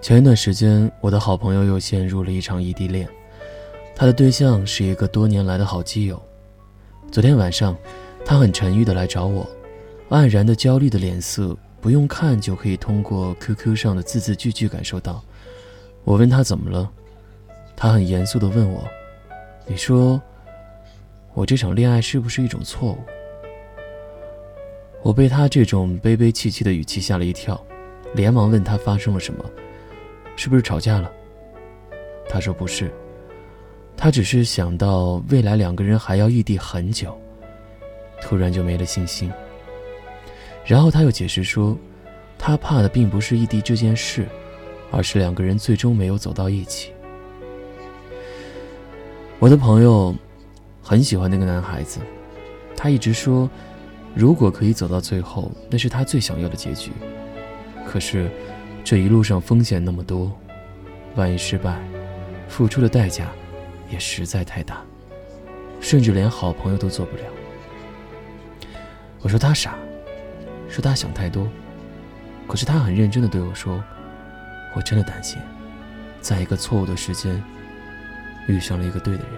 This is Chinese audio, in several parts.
前一段时间，我的好朋友又陷入了一场异地恋，他的对象是一个多年来的好基友。昨天晚上，他很沉郁的来找我，黯然的焦虑的脸色，不用看就可以通过 QQ 上的字字句句感受到。我问他怎么了，他很严肃的问我：“你说，我这场恋爱是不是一种错误？”我被他这种悲悲戚戚的语气吓了一跳，连忙问他发生了什么。是不是吵架了？他说不是，他只是想到未来两个人还要异地很久，突然就没了信心。然后他又解释说，他怕的并不是异地这件事，而是两个人最终没有走到一起。我的朋友很喜欢那个男孩子，他一直说，如果可以走到最后，那是他最想要的结局。可是。这一路上风险那么多，万一失败，付出的代价也实在太大，甚至连好朋友都做不了。我说他傻，说他想太多，可是他很认真的对我说：“我真的担心，在一个错误的时间遇上了一个对的人。”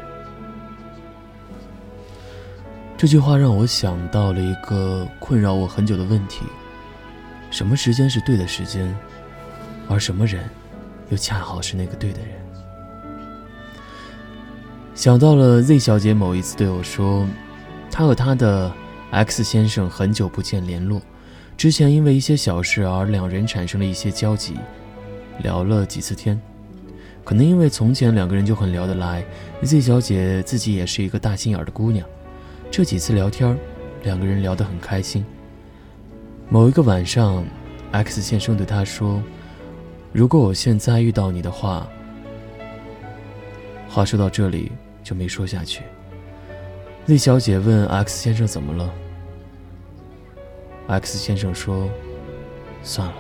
这句话让我想到了一个困扰我很久的问题：什么时间是对的时间？而什么人，又恰好是那个对的人？想到了 Z 小姐某一次对我说，她和她的 X 先生很久不见联络，之前因为一些小事而两人产生了一些交集，聊了几次天。可能因为从前两个人就很聊得来，Z 小姐自己也是一个大心眼的姑娘，这几次聊天，两个人聊得很开心。某一个晚上，X 先生对她说。如果我现在遇到你的话，话说到这里就没说下去。丽小姐问 X 先生怎么了，X 先生说：“算了，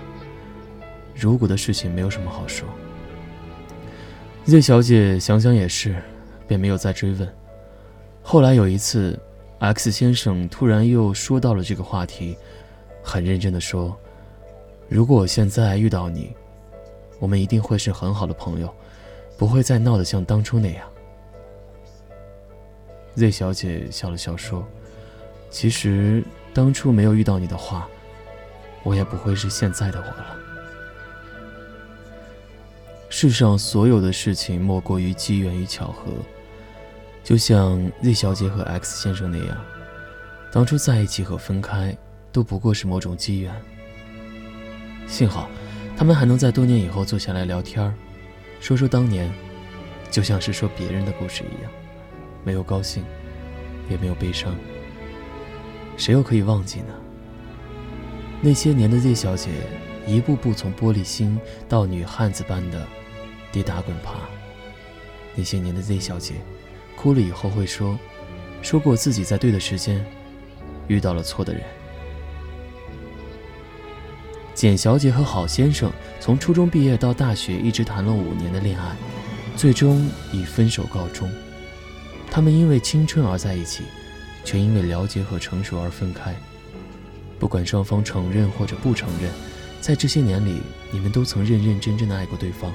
如果的事情没有什么好说。”Z 小姐想想也是，便没有再追问。后来有一次，X 先生突然又说到了这个话题，很认真的说：“如果我现在遇到你。”我们一定会是很好的朋友，不会再闹得像当初那样。Z 小姐笑了笑说：“其实当初没有遇到你的话，我也不会是现在的我了。世上所有的事情莫过于机缘与巧合，就像 Z 小姐和 X 先生那样，当初在一起和分开都不过是某种机缘。幸好。”他们还能在多年以后坐下来聊天说说当年，就像是说别人的故事一样，没有高兴，也没有悲伤。谁又可以忘记呢？那些年的 Z 小姐，一步步从玻璃心到女汉子般的跌打滚爬。那些年的 Z 小姐，哭了以后会说，说过自己在对的时间遇到了错的人。简小姐和郝先生从初中毕业到大学，一直谈了五年的恋爱，最终以分手告终。他们因为青春而在一起，却因为了解和成熟而分开。不管双方承认或者不承认，在这些年里，你们都曾认认真真的爱过对方，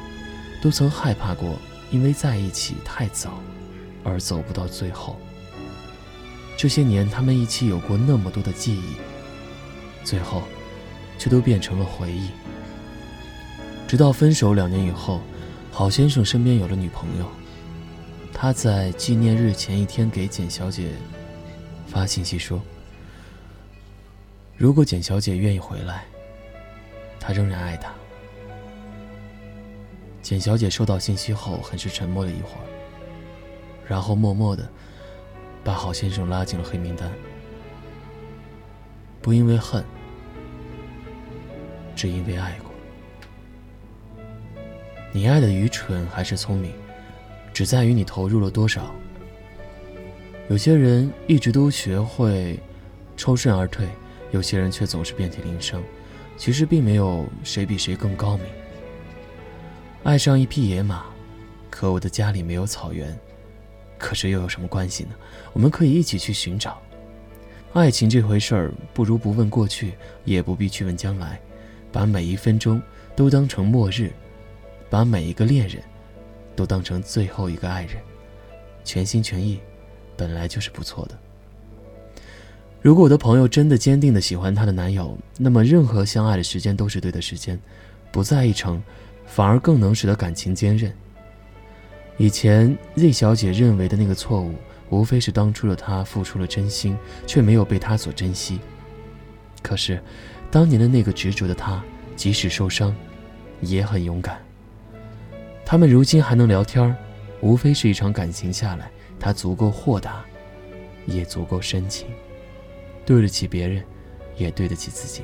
都曾害怕过因为在一起太早而走不到最后。这些年，他们一起有过那么多的记忆，最后。却都变成了回忆。直到分手两年以后，郝先生身边有了女朋友。他在纪念日前一天给简小姐发信息说：“如果简小姐愿意回来，他仍然爱她。”简小姐收到信息后，很是沉默了一会儿，然后默默的把郝先生拉进了黑名单。不因为恨。只因为爱过，你爱的愚蠢还是聪明，只在于你投入了多少。有些人一直都学会抽身而退，有些人却总是遍体鳞伤。其实并没有谁比谁更高明。爱上一匹野马，可我的家里没有草原，可是又有什么关系呢？我们可以一起去寻找。爱情这回事儿，不如不问过去，也不必去问将来。把每一分钟都当成末日，把每一个恋人，都当成最后一个爱人，全心全意，本来就是不错的。如果我的朋友真的坚定的喜欢她的男友，那么任何相爱的时间都是对的时间，不在一成，反而更能使得感情坚韧。以前 Z 小姐认为的那个错误，无非是当初的她付出了真心，却没有被他所珍惜。可是，当年的那个执着的他，即使受伤，也很勇敢。他们如今还能聊天无非是一场感情下来，他足够豁达，也足够深情。对得起别人，也对得起自己。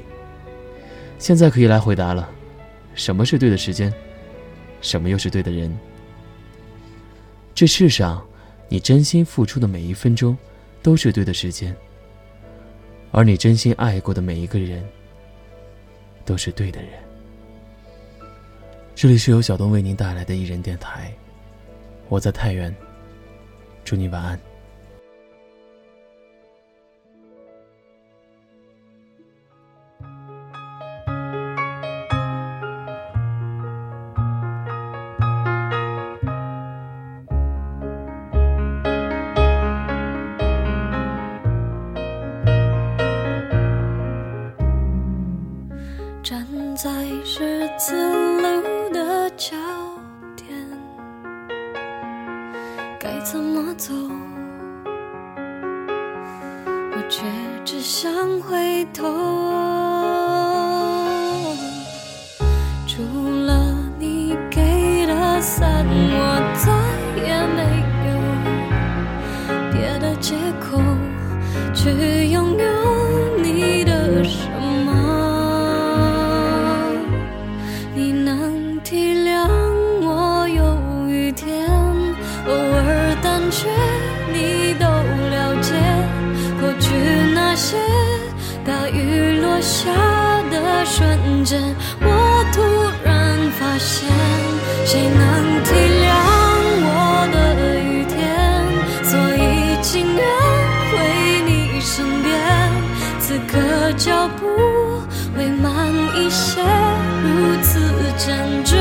现在可以来回答了：什么是对的时间？什么又是对的人？这世上，你真心付出的每一分钟，都是对的时间；而你真心爱过的每一个人，都是对的人。这里是由小东为您带来的艺人电台，我在太原，祝你晚安。怎么走？我却只想回头。除了你给的伞，我再也没有别的借口去拥有你的什么。你能体谅感觉你都了解过去那些大雨落。下的瞬间，我突然发现，谁能体谅我的雨天？所以情愿回你身边，此刻脚步会慢一些，如此坚决，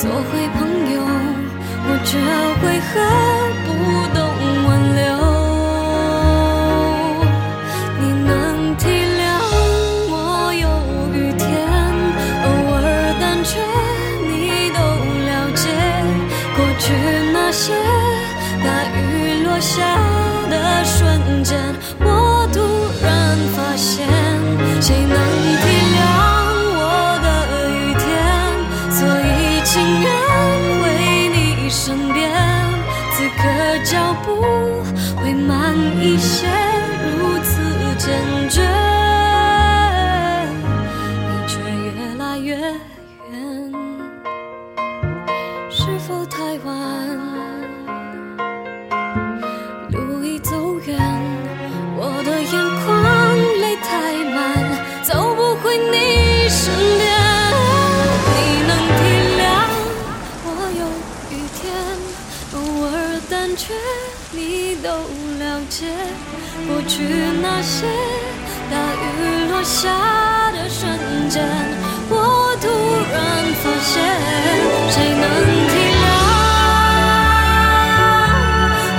做回朋友，我却为何不懂挽留？你能体谅我有雨天，偶尔胆怯，你都了解。过去那些大雨落下的瞬间，我一些如此坚决你却越来越远是否太晚路已走远我的眼眶泪太满走不回你身边你能体谅我有雨天偶尔胆怯都了解，过去那些大雨落下的瞬间，我突然发现，谁能体谅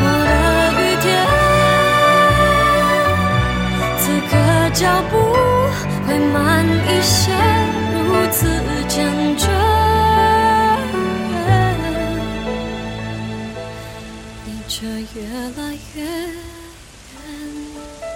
我的雨天？此刻脚步会慢一些。如此坚决却越来越远。